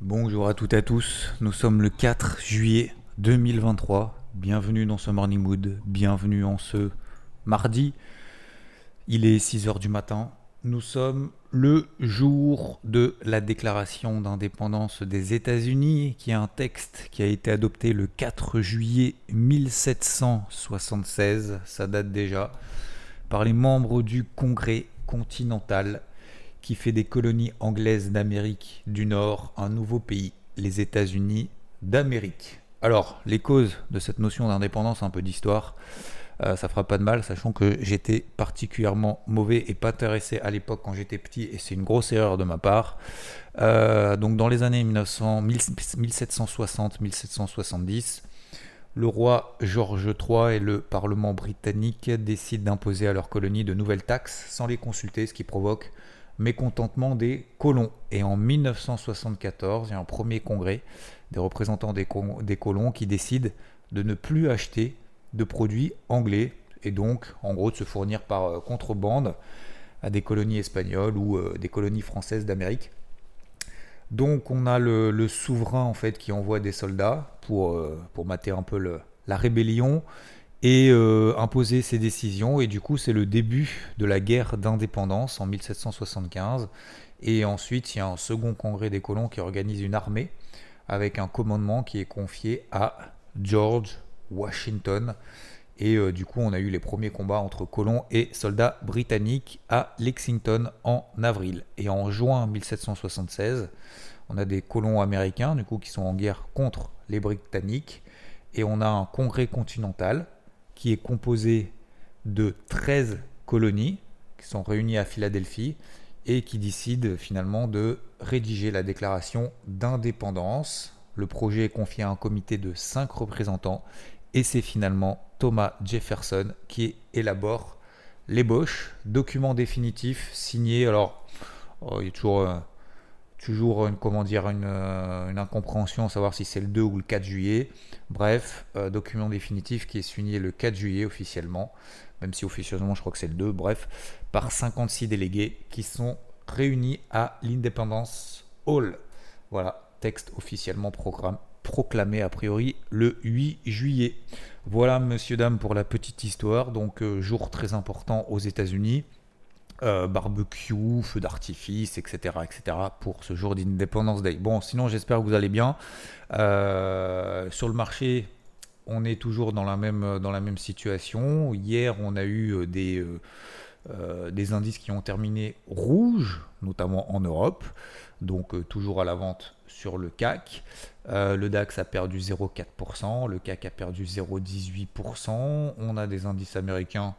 Bonjour à toutes et à tous, nous sommes le 4 juillet 2023. Bienvenue dans ce Morning Mood, bienvenue en ce mardi. Il est 6h du matin. Nous sommes le jour de la déclaration d'indépendance des États-Unis, qui est un texte qui a été adopté le 4 juillet 1776, ça date déjà, par les membres du Congrès continental qui fait des colonies anglaises d'Amérique du Nord un nouveau pays, les États-Unis d'Amérique. Alors, les causes de cette notion d'indépendance, un peu d'histoire, euh, ça fera pas de mal, sachant que j'étais particulièrement mauvais et pas intéressé à l'époque quand j'étais petit, et c'est une grosse erreur de ma part. Euh, donc, dans les années 1760-1770, le roi George III et le Parlement britannique décident d'imposer à leurs colonies de nouvelles taxes sans les consulter, ce qui provoque mécontentement des colons. Et en 1974, il y a un premier congrès des représentants des, colons qui décident de ne plus acheter de produits anglais et donc en gros de se fournir par euh, contrebande à des colonies espagnoles ou euh, des colonies françaises d'Amérique. Donc on a le, souverain en fait qui envoie des soldats pour, euh, pour mater un peu la rébellion et euh, imposer ses décisions. Et du coup, c'est le début de la guerre d'indépendance en 1775. Et ensuite, il y a un second congrès des colons qui organise une armée avec un commandement qui est confié à George Washington. Et euh, du coup, on a eu les premiers combats entre colons et soldats britanniques à Lexington en avril. Et en juin 1776, on a des colons américains du coup qui sont en guerre contre les Britanniques. Et on a un congrès continental qui est composé de 13 colonies qui sont réunies à Philadelphie et qui décident finalement de rédiger la déclaration d'indépendance. Le projet est confié à un comité de 5 représentants et c'est finalement Thomas Jefferson qui élabore l'ébauche, document définitif signé. Alors, oh, il y a toujours euh, toujours une, comment dire, euh, incompréhension, savoir si c'est le 2 ou le 4 juillet. Bref, euh, document définitif qui est signé le 4 juillet officiellement, même si officiellement je crois que c'est le 2, bref, par 56 délégués qui sont réunis à l'Independence Hall. Voilà, texte officiellement proclamé a priori le 8 juillet. Voilà, monsieur, dame, pour la petite histoire. Donc, euh, jour très important aux États-Unis. Euh, barbecue, feu d'artifice, etc., etc. pour ce jour d'Independence Day. Bon, sinon j'espère que vous allez bien. Euh, sur le marché, on est toujours dans la même, situation. Hier, on a eu euh, des, des indices qui ont terminé rouge, notamment en Europe. Donc toujours à la vente sur le CAC. le DAX a perdu 0,4%, le CAC a perdu 0,18%. On a des indices américains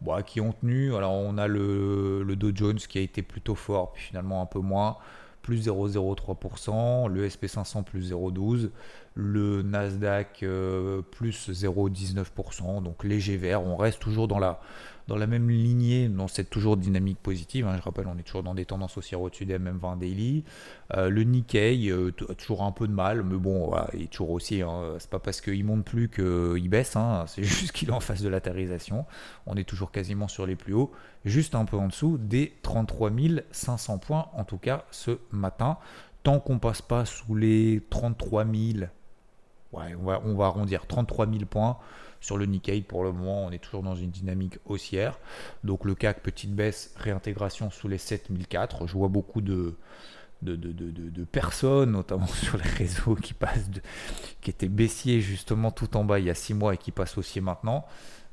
bah, qui ont tenu. Alors on a le, le, Dow Jones qui a été plutôt fort, puis finalement un peu moins, plus 0,03%, le SP500 plus 0,12%, le Nasdaq euh, plus 0,19%, donc léger vert. On reste toujours dans la, dans la même lignée, dans cette toujours dynamique positive. Hein. je rappelle, on est toujours dans des tendances aussi au-dessus des MM20 daily. Euh, le Nikkei euh, a toujours un peu de mal, mais bon, il est toujours aussi. Hein, c'est pas parce qu'il monte plus qu'il baisse, hein. c'est juste qu'il est en phase de latérisation. On est toujours quasiment sur les plus hauts, juste un peu en dessous des 33 500 points, en tout cas ce matin. Tant qu'on passe pas sous les 33 000, on va, on va arrondir 33 000 points sur le Nikkei, pour le moment, on est toujours dans une dynamique haussière. Donc le CAC, petite baisse, réintégration sous les 7004. Je vois beaucoup de, personnes, notamment sur les réseaux, qui passent qui étaient baissiers justement tout en bas il y a 6 mois et qui passent haussiers maintenant.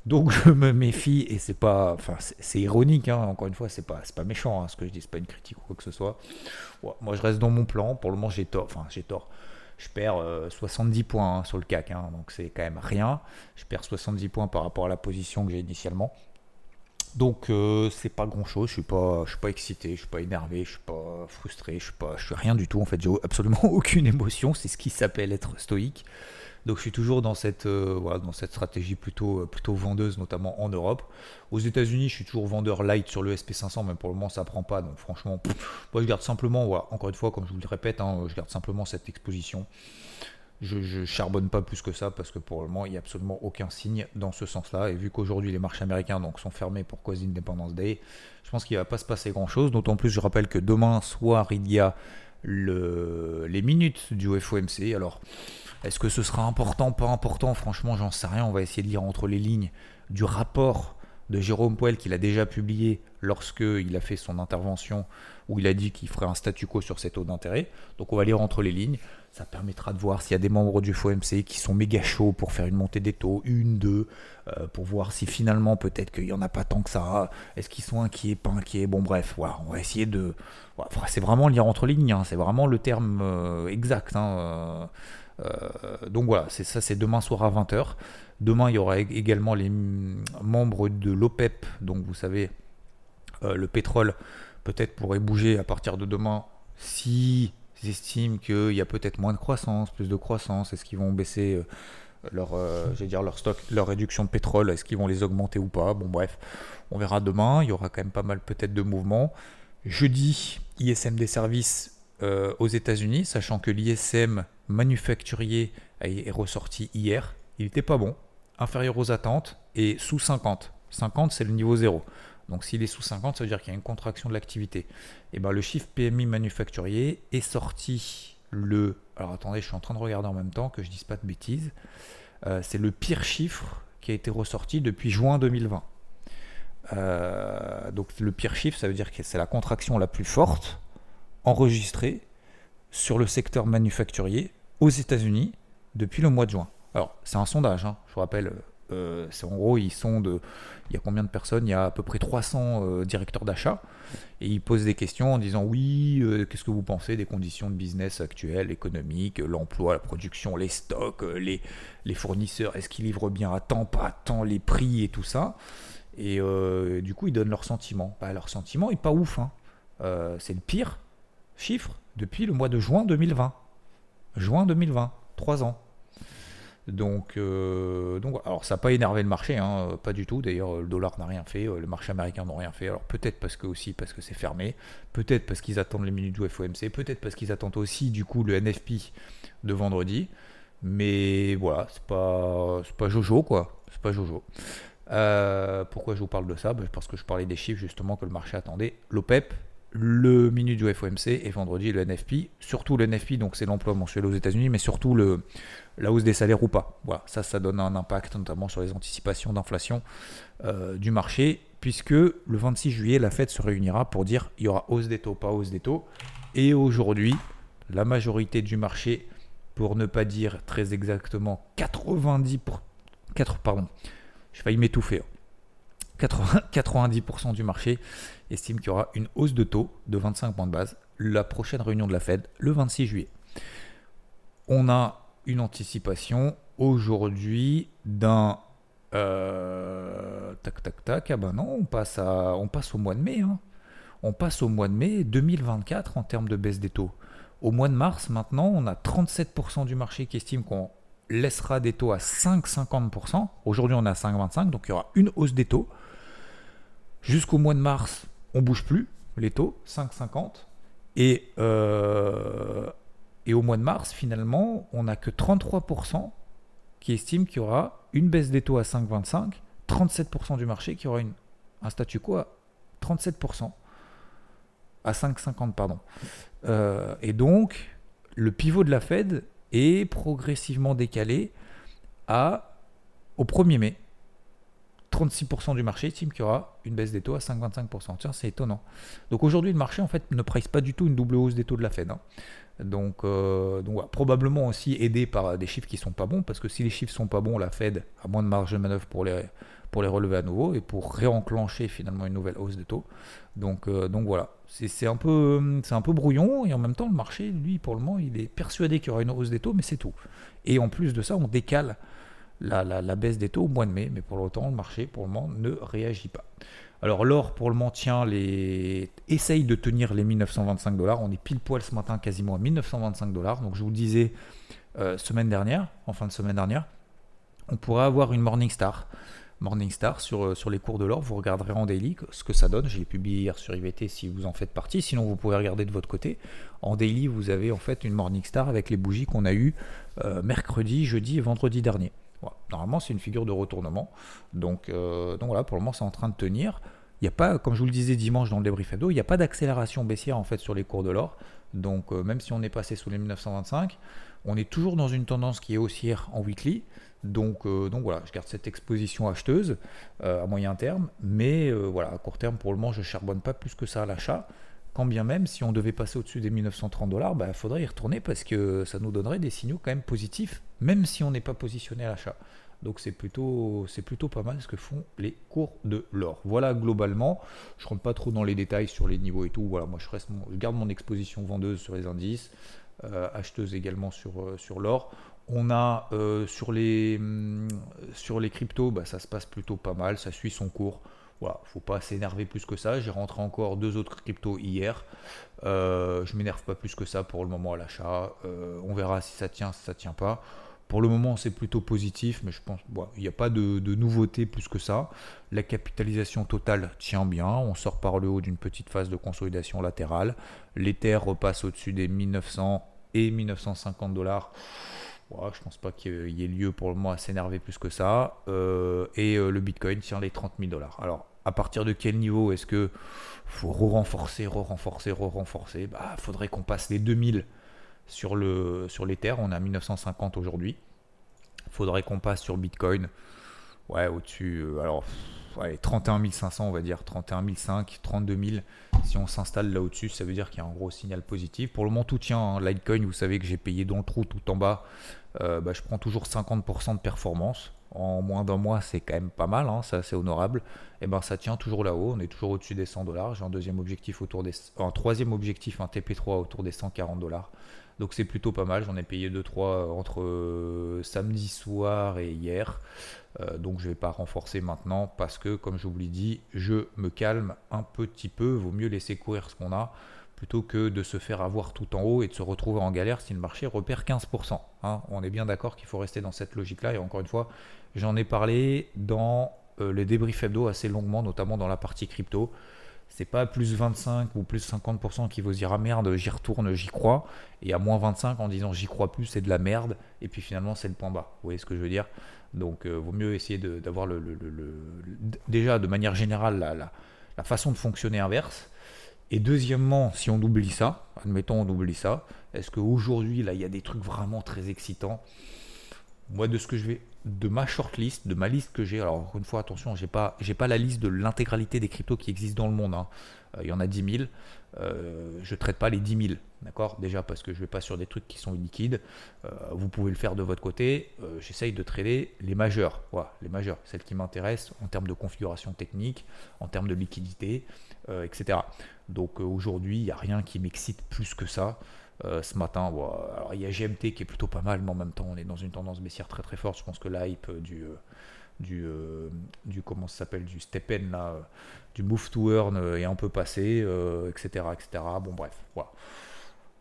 Donc je me méfie et c'est pas, enfin ironique. Hein, encore une fois, c'est pas, pas méchant hein, ce que je dis, c'est pas une critique ou quoi que ce soit. moi je reste dans mon plan. Pour le moment j'ai tort je perds 70 euh, points sur le CAC, hein, donc c'est quand même rien. Je perds 70 points par rapport à la position que j'ai initialement. Donc euh, c'est pas grand chose, je suis pas, je suis pas excité, je suis pas énervé, je suis pas frustré, je suis pas, je suis rien du tout en fait, j'ai absolument aucune émotion, c'est ce qui s'appelle être stoïque. Donc je suis toujours dans cette, euh, voilà, dans cette stratégie plutôt, euh, plutôt vendeuse, notamment en Europe. Aux États-Unis, je suis toujours vendeur light sur le SP500, mais pour le moment, ça prend pas. Donc franchement, moi, je garde simplement, voilà, encore une fois, comme je vous le répète, hein, je garde simplement cette exposition. Je, je charbonne pas plus que ça parce que pour le moment il n'y a absolument aucun signe dans ce sens-là. Et vu qu'aujourd'hui les marchés américains sont fermés pour cause d'Independence Day, je pense qu'il ne va pas se passer grand-chose. D'autant plus, je rappelle que demain soir il y a le, les minutes du FOMC. Alors, est-ce que ce sera important, pas important? Franchement, j'en sais rien. On va essayer de lire entre les lignes du rapport de Jérôme Poel qu'il a déjà publié lorsqu'il a fait son intervention où il a dit qu'il ferait un statu quo sur ces taux d'intérêt. Donc on va lire entre les lignes. Ça permettra de voir s'il y a des membres du FOMC qui sont méga chauds pour faire une montée des taux, une, deux, euh, pour voir si finalement peut-être qu'il n'y en a pas tant que ça. Est-ce qu'ils sont inquiets, pas inquiets? Bon bref, voilà, on va essayer de... c'est vraiment lire entre les lignes, hein. c'est vraiment le terme euh, exact. Hein. Euh, donc voilà, c'est ça, c'est demain soir à 20h. Demain, il y aura également les membres de l'OPEP, donc vous savez, le pétrole peut-être pourrait bouger à partir de demain si estiment qu'il y a peut-être moins de croissance, plus de croissance, est-ce qu'ils vont baisser euh, leur, euh, leur stock, leur réduction de pétrole, est-ce qu'ils vont les augmenter ou pas? Bon bref, on verra demain, il y aura quand même pas mal peut-être de mouvements. Jeudi, ISM des services euh, aux États-Unis, sachant que l'ISM manufacturier est ressorti hier, il n'était pas bon, inférieur aux attentes et sous 50. 50 c'est le niveau zéro. Donc s'il est sous 50, ça veut dire qu'il y a une contraction de l'activité. Et eh ben le chiffre PMI manufacturier est sorti le. Alors attendez, je suis en train de regarder en même temps que je dise pas de bêtises. Euh, c'est le pire chiffre qui a été ressorti depuis juin 2020. Euh, donc le pire chiffre, ça veut dire que c'est la contraction la plus forte enregistrée sur le secteur manufacturier aux États-Unis depuis le mois de juin. Alors c'est un sondage, hein, je vous rappelle, euh, c'est en gros, ils sont de. Il y a combien de personnes? Il y a à peu près 300 euh, directeurs d'achat. Et ils posent des questions en disant Oui, euh, qu'est-ce que vous pensez des conditions de business actuelles, économiques, l'emploi, la production, les stocks, les, fournisseurs? Est-ce qu'ils livrent bien à temps, pas à temps, les prix et tout ça? Et du coup, ils donnent leur sentiment. Bah, leur sentiment est pas ouf. Hein. c'est le pire chiffre depuis le mois de juin 2020. Juin 2020, 3 ans. Donc, euh, ça n'a pas énervé le marché, hein, pas du tout. D'ailleurs, le dollar n'a rien fait, euh, le marché américain n'a rien fait. Alors peut-être parce que aussi parce que c'est fermé, peut-être parce qu'ils attendent les minutes du FOMC, peut-être parce qu'ils attendent aussi du coup le NFP de vendredi. Mais voilà, c'est pas pas Jojo quoi, c'est pas Jojo. Euh, pourquoi je vous parle de ça? Ben, Parce que je parlais des chiffres justement que le marché attendait. L'OPEP, le minute du FOMC et vendredi le NFP. Surtout le NFP, donc c'est l'emploi mensuel aux États-Unis, mais surtout le, la hausse des salaires ou pas. Voilà, ça, ça donne un impact notamment sur les anticipations d'inflation euh, du marché, puisque le 26 juillet, la Fed se réunira pour dire il y aura hausse des taux, pas hausse des taux. Et aujourd'hui, la majorité du marché, pour ne pas dire très exactement 90 pour, 4, pardon, je failli m'étouffer. 90% du marché estime qu'il y aura une hausse de taux de 25 points de base la prochaine réunion de la Fed le 26 juillet. On a une anticipation aujourd'hui d'un euh, tac tac tac ah ben non on passe on passe au mois de mai hein. on passe au mois de mai 2024 en termes de baisse des taux au mois de mars maintenant on a 37% du marché qui estime qu'on laissera des taux à 5,50% aujourd'hui on est à 5,25% donc il y aura une hausse des taux. Jusqu'au mois de mars on bouge plus les taux 5,50 et euh, et au mois de mars, finalement, on n'a que 33% qui estiment qu'il y aura une baisse des taux à 5,25, 37% du marché qui aura une, un statu quo à 37%, à 5,50, pardon. Euh, et donc, le pivot de la Fed est progressivement décalé à, au 1er mai. 36% du marché estime qu'il y aura une baisse des taux à 5,25%. Tiens, c'est étonnant. Donc aujourd'hui, le marché en fait ne price pas du tout une double hausse des taux de la Fed. Hein. Donc, euh, donc probablement aussi aidé par des chiffres qui sont pas bons, parce que si les chiffres sont pas bons, la Fed a moins de marge de manœuvre pour les, pour les relever à nouveau et pour réenclencher finalement une nouvelle hausse des taux. Donc, euh, donc voilà, c'est un, peu, un peu brouillon et en même temps le marché, lui, pour le moment, il est persuadé qu'il y aura une hausse des taux, mais c'est tout. Et en plus de ça, on décale la, la, baisse des taux au mois de mai, mais pour autant, le marché, pour le moment, ne réagit pas. Alors l'or pour le moment tient les... essaye de tenir les 1925 dollars. On est pile poil ce matin quasiment à 1925 dollars. Donc je vous le disais euh, semaine dernière, en fin de semaine dernière, on pourrait avoir une Morningstar. Morningstar sur, euh, sur les cours de l'or, vous regarderez en daily ce que ça donne. Je l'ai publié hier sur IVT si vous en faites partie. Sinon, vous pouvez regarder de votre côté. En daily, vous avez en fait une Morningstar avec les bougies qu'on a eues euh, mercredi, jeudi et vendredi dernier. Normalement, c'est une figure de retournement. Donc, donc voilà, pour le moment, c'est en train de tenir. Il n'y a pas, comme je vous le disais dimanche dans le débrief hebdo, il n'y a pas d'accélération baissière en fait sur les cours de l'or. Donc même si on est passé sous les 1925, on est toujours dans une tendance qui est haussière en weekly. Donc, donc voilà, je garde cette exposition acheteuse à moyen terme, mais voilà, à court terme, pour le moment, je charbonne pas plus que ça à l'achat. Quand bien même, si on devait passer au-dessus des 1930 dollars, il bah, faudrait y retourner parce que ça nous donnerait des signaux quand même positifs, même si on n'est pas positionné à l'achat. Donc c'est plutôt, plutôt pas mal ce que font les cours de l'or. Voilà globalement, je rentre pas trop dans les détails sur les niveaux et tout. Voilà, moi je, reste je garde mon exposition vendeuse sur les indices, euh, acheteuse également sur, euh, sur l'or. On a euh, sur, les, hum, sur les cryptos, bah, ça se passe plutôt pas mal, ça suit son cours. Voilà, faut pas s'énerver plus que ça. J'ai rentré encore deux autres cryptos hier. Euh, je m'énerve pas plus que ça pour le moment à l'achat. on verra si ça tient, si ça tient pas. Pour le moment, c'est plutôt positif, mais je pense qu'il n'y a pas de, nouveauté plus que ça. La capitalisation totale tient bien. On sort par le haut d'une petite phase de consolidation latérale. L'Ether repasse au-dessus des 1900 et 1950 dollars. je ne pense pas qu'il y ait lieu pour le moment à s'énerver plus que ça. Euh, et euh, le Bitcoin tient les 30 000 dollars. Alors, à partir de quel niveau est-ce que faut re-renforcer, re-renforcer, re-renforcer? Bah, faudrait qu'on passe les 2000 sur, le, sur l'Ether. On a 1950 aujourd'hui. Faudrait qu'on passe sur Bitcoin. Ouais, au-dessus. Euh, alors, ouais, 31 500, on va dire. 31 500, 32 000. Si on s'installe là au-dessus, ça veut dire qu'il y a un gros signal positif. Pour le moment, tout tient. Hein. Litecoin, vous savez que j'ai payé dans le trou tout en bas. Euh, bah, je prends toujours 50% de performance. En moins d'un mois, c'est quand même pas mal, hein, c'est honorable. Et eh ben ça tient toujours là-haut, on est toujours au-dessus des 100 dollars. J'ai un deuxième objectif autour des, un troisième objectif, un TP3 autour des 140 dollars. Donc c'est plutôt pas mal. J'en ai payé 2-3 entre euh, samedi soir et hier. Euh, donc je ne vais pas renforcer maintenant parce que, comme je vous l'ai dit, je me calme un petit peu. Vaut mieux laisser courir ce qu'on a plutôt que de se faire avoir tout en haut et de se retrouver en galère si le marché repère 15%. Hein. On est bien d'accord qu'il faut rester dans cette logique-là. Et encore une fois, j'en ai parlé dans euh, les débriefs hebdo assez longuement, notamment dans la partie crypto c'est pas plus 25 ou plus 50% qui vous dira merde, j'y retourne, j'y crois, et à moins 25 en disant j'y crois plus, c'est de la merde, et puis finalement c'est le point bas. Vous voyez ce que je veux dire? Donc, euh, vaut mieux essayer d'avoir le, déjà de manière générale la, la, façon de fonctionner inverse. Et deuxièmement, si on oublie ça, admettons on oublie ça, est-ce qu'aujourd'hui là il y a des trucs vraiment très excitants? Moi de ce que je vais de ma shortlist, de ma liste que j'ai. Alors, encore une fois, attention, j'ai pas, j'ai pas la liste de l'intégralité des cryptos qui existent dans le monde. Hein. Euh, il y en a 10 000. Euh, je traite pas les 10 000, d'accord? Déjà parce que je vais pas sur des trucs qui sont liquides. Euh, vous pouvez le faire de votre côté. Euh, j'essaye de trader les majeurs, voilà, les majeurs, celles qui m'intéressent en termes de configuration technique, en termes de liquidité, etc. Donc aujourd'hui, il n'y a rien qui m'excite plus que ça. Euh, ce matin. alors il y a GMT qui est plutôt pas mal, mais en même temps on est dans une tendance baissière très très forte. Je pense que l'hype du euh, du, euh, du comment s'appelle du step là, du move to earn est un peu passé, etc., etc. Bon bref, voilà.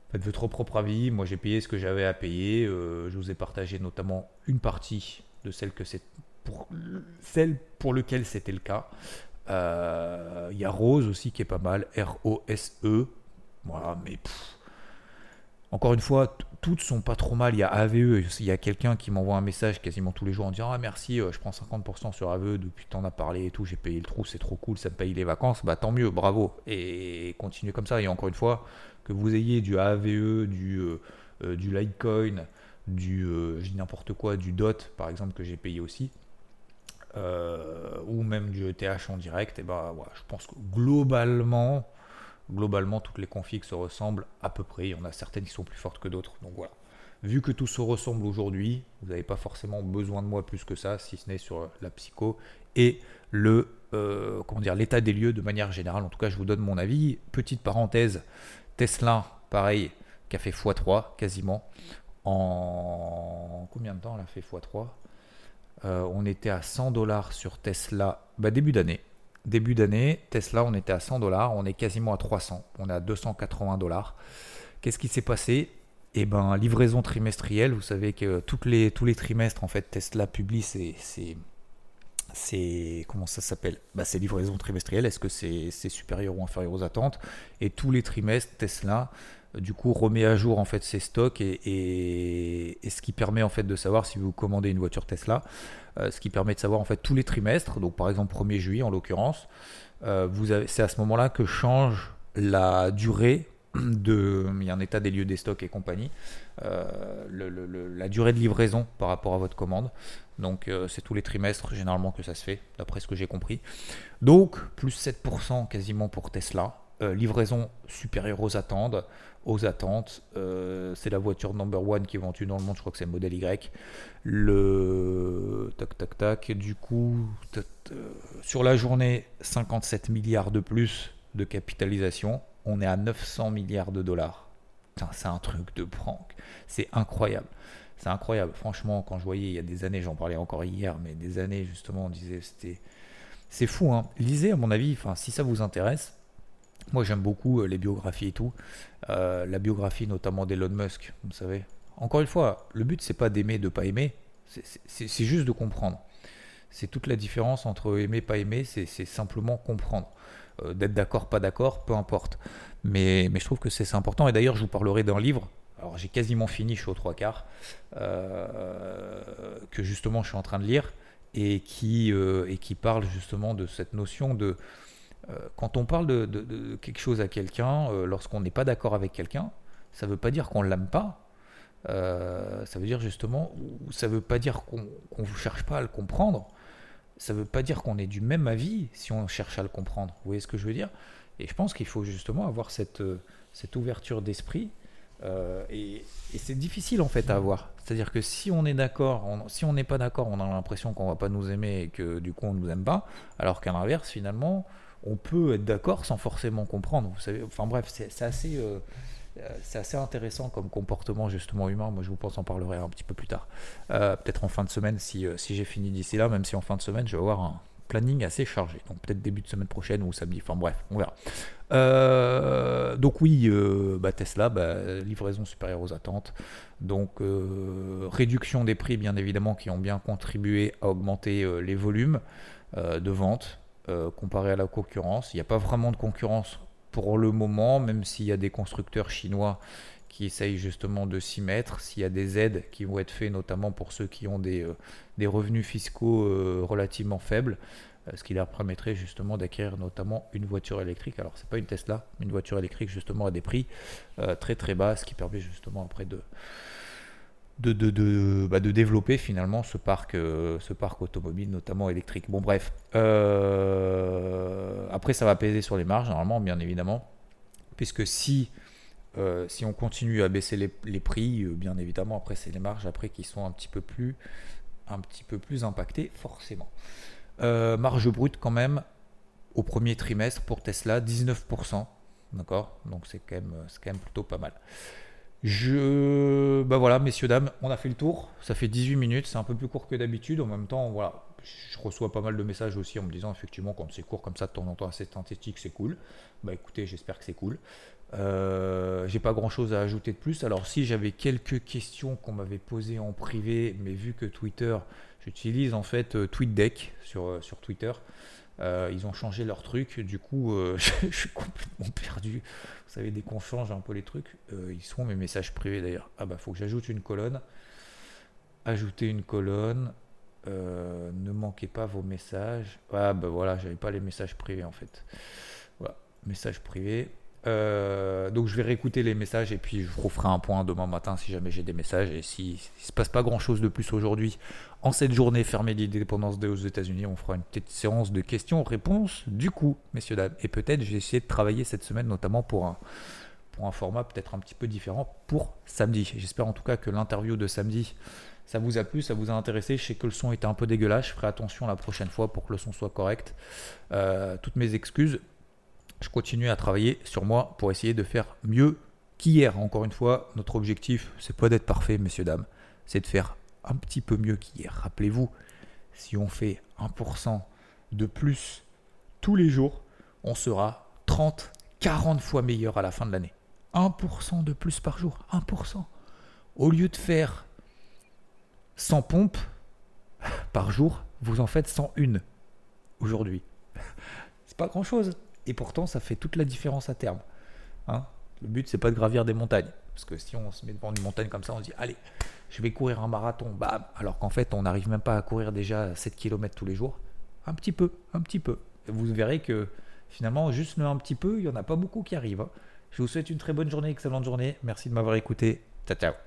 Faites votre propre avis. Moi j'ai payé ce que j'avais à payer. je vous ai partagé notamment une partie de celle que c'est pour celle pour lequel c'était le cas. Il y a Rose aussi qui est pas mal, R-O-S-E. Voilà, mais encore une fois, toutes sont pas trop mal. Il y a AVE, il y a quelqu'un qui m'envoie un message quasiment tous les jours en disant Ah merci, euh, je prends 50% sur AVE depuis que tu en as parlé et tout, j'ai payé le trou, c'est trop cool, ça me paye les vacances. Bah tant mieux, bravo. Et continuez comme ça. Et encore une fois, que vous ayez du AVE, du, euh, euh, du Litecoin, du, n'importe quoi, du DOT par exemple que j'ai payé aussi. ou même du ETH en direct, et bah je pense que globalement, globalement, toutes les configs se ressemblent à peu près. Il y en a certaines qui sont plus fortes que d'autres. Donc voilà. Vu que tout se ressemble aujourd'hui, vous n'avez pas forcément besoin de moi plus que ça, si ce n'est sur la psycho et le euh, comment dire l'état des lieux de manière générale. En tout cas, je vous donne mon avis. Petite parenthèse, Tesla, pareil, qui a fait x3 quasiment en combien de temps elle a fait x3 euh, On était à 100 dollars sur Tesla bah, début d'année début d'année, Tesla, on était à 100 dollars, on est quasiment à 300, on est à 280 dollars. Qu'est-ce qui s'est passé? Eh ben, livraison trimestrielle. Vous savez que les, tous les trimestres, en fait, Tesla publie ses, c'est comment ça s'appelle? Bah, C'est livraison trimestrielle. Est-ce que c'est supérieur ou inférieur aux attentes? Et tous les trimestres, Tesla du coup remet à jour en fait ses stocks et, ce qui permet en fait de savoir si vous commandez une voiture Tesla, euh, ce qui permet de savoir en fait tous les trimestres, donc par exemple 1er juillet en l'occurrence, euh, c'est à ce moment-là que change la durée de, il y a un état des lieux des stocks et compagnie, la durée de livraison par rapport à votre commande. Donc c'est tous les trimestres généralement que ça se fait, d'après ce que j'ai compris. Donc plus 7% quasiment pour Tesla. livraison supérieure aux attentes aux attentes. Euh, c'est la voiture number one qui est vendue dans le monde, je crois que c'est le modèle Y. Le tac tac tac, du coup, sur la journée, 57 milliards de plus de capitalisation. On est à 900 milliards de dollars. C'est un truc de prank. C'est incroyable. C'est incroyable. Franchement, quand je voyais il y a des années, j'en parlais encore hier, mais des années justement, on disait c'était. C'est fou, hein. Lisez, à mon avis, si ça vous intéresse, moi, j'aime beaucoup euh, les biographies et tout. Euh, la biographie notamment d'Elon Musk, vous savez. Encore une fois, le but, c'est pas d'aimer, de pas aimer. C'est juste de comprendre. C'est toute la différence entre aimer, pas aimer. C'est simplement comprendre. Euh, d'être d'accord, pas d'accord, peu importe. Mais, mais je trouve que c'est important. Et d'ailleurs, je vous parlerai d'un livre. Alors, j'ai quasiment fini, je suis aux trois quarts. que justement, je suis en train de lire. Et qui, et qui parle justement de cette notion de euh, quand on parle de, quelque chose à quelqu'un, euh, lorsqu'on n'est pas d'accord avec quelqu'un, ça ne veut pas dire qu'on ne l'aime pas. Euh, ça veut dire justement, ça veut pas dire qu'on ne cherche pas à le comprendre. Ça ne veut pas dire qu'on est du même avis si on cherche à le comprendre. Vous voyez ce que je veux dire? Et je pense qu'il faut justement avoir cette, cette ouverture d'esprit. et, c'est difficile en fait à avoir. C'est-à-dire que si on est d'accord, si on n'est pas d'accord, on a l'impression qu'on va pas nous aimer et que du coup on ne nous aime pas. Alors qu'à l'inverse, finalement, on peut être d'accord sans forcément comprendre. Vous savez, enfin bref, c'est assez, euh, euh, c'est assez intéressant comme comportement justement humain. Moi, je vous pense en parlerai un petit peu plus tard, euh, peut-être en fin de semaine si, si j'ai fini d'ici là. Même si en fin de semaine, je vais avoir un planning assez chargé. Donc peut-être début de semaine prochaine ou samedi. Enfin bref, on verra. donc oui, bah, Tesla, bah, livraison supérieure aux attentes. Donc réduction des prix, bien évidemment, qui ont bien contribué à augmenter les volumes de vente. Euh, comparé à la concurrence. Il n'y a pas vraiment de concurrence pour le moment, même s'il y a des constructeurs chinois qui essayent justement de s'y mettre, s'il y a des aides qui vont être faites notamment pour ceux qui ont des, euh, revenus fiscaux euh, relativement faibles, ce qui leur permettrait justement d'acquérir notamment une voiture électrique. Alors c'est pas une Tesla, une voiture électrique justement à des prix très très bas, ce qui permet justement après de, bah, de, développer finalement ce parc, euh, ce parc automobile, notamment électrique. Bon, bref. Euh, après, ça va peser sur les marges, normalement, bien évidemment. Puisque si, euh, si on continue à baisser les, prix, bien évidemment, après, c'est les marges après qui sont un petit peu plus, un petit peu plus impactées, forcément. marge brute, quand même, au premier trimestre pour Tesla, 19%. D'accord? Donc, c'est quand, quand même plutôt pas mal. Je. Bah voilà, messieurs, dames, on a fait le tour. Ça fait 18 minutes, c'est un peu plus court que d'habitude. En même temps, voilà, je reçois pas mal de messages aussi en me disant effectivement, quand c'est court comme ça de temps en temps assez synthétique, c'est cool. Bah écoutez, j'espère que c'est cool. Euh, j'ai pas grand chose à ajouter de plus. Alors, si j'avais quelques questions qu'on m'avait posées en privé, mais vu que Twitter, j'utilise en fait euh, TweetDeck sur, euh, sur Twitter. Euh, ils ont changé leur truc, du coup, euh, je, suis complètement perdu. Vous savez, dès qu'on change un peu les trucs, euh, ils sont mes messages privés d'ailleurs. Ah bah, faut que j'ajoute une colonne. Ajouter une colonne. ne manquez pas vos messages. Ah bah voilà, j'avais pas les messages privés en fait. Voilà, messages privés. Euh, donc je vais réécouter les messages et puis je referai un point demain matin si jamais j'ai des messages. Et s'il ne se passe pas grand chose de plus aujourd'hui, en cette journée fermée d'indépendance aux États-Unis, on fera une petite séance de questions-réponses du coup, messieurs, dames. Et peut-être j'ai essayé de travailler cette semaine notamment pour un, pour un format peut-être un petit peu différent pour samedi. J'espère en tout cas que l'interview de samedi. Ça vous a plu, ça vous a intéressé. Je sais que le son était un peu dégueulasse. Je ferai attention la prochaine fois pour que le son soit correct. Euh, toutes mes excuses je continue à travailler sur moi pour essayer de faire mieux qu'hier. Encore une fois, notre objectif, c'est pas d'être parfait, messieurs, dames, c'est de faire un petit peu mieux qu'hier. Rappelez-vous, si on fait 1% de plus tous les jours, on sera 30, 40 fois meilleur à la fin de l'année. 1% de plus par jour, 1%. Au lieu de faire 100 pompes par jour, vous en faites 101 aujourd'hui. C'est pas grand chose. Et pourtant, ça fait toute la différence à terme. Hein le but, c'est pas de gravir des montagnes. Parce que si on se met devant une montagne comme ça, on se dit, allez, je vais courir un marathon. Bam Alors qu'en fait, on n'arrive même pas à courir déjà 7 km tous les jours. Un petit peu, un petit peu. Et vous verrez que finalement, juste un petit peu, il n'y en a pas beaucoup qui arrivent. Hein. Je vous souhaite une très bonne journée, excellente journée. Merci de m'avoir écouté. Ciao, ciao.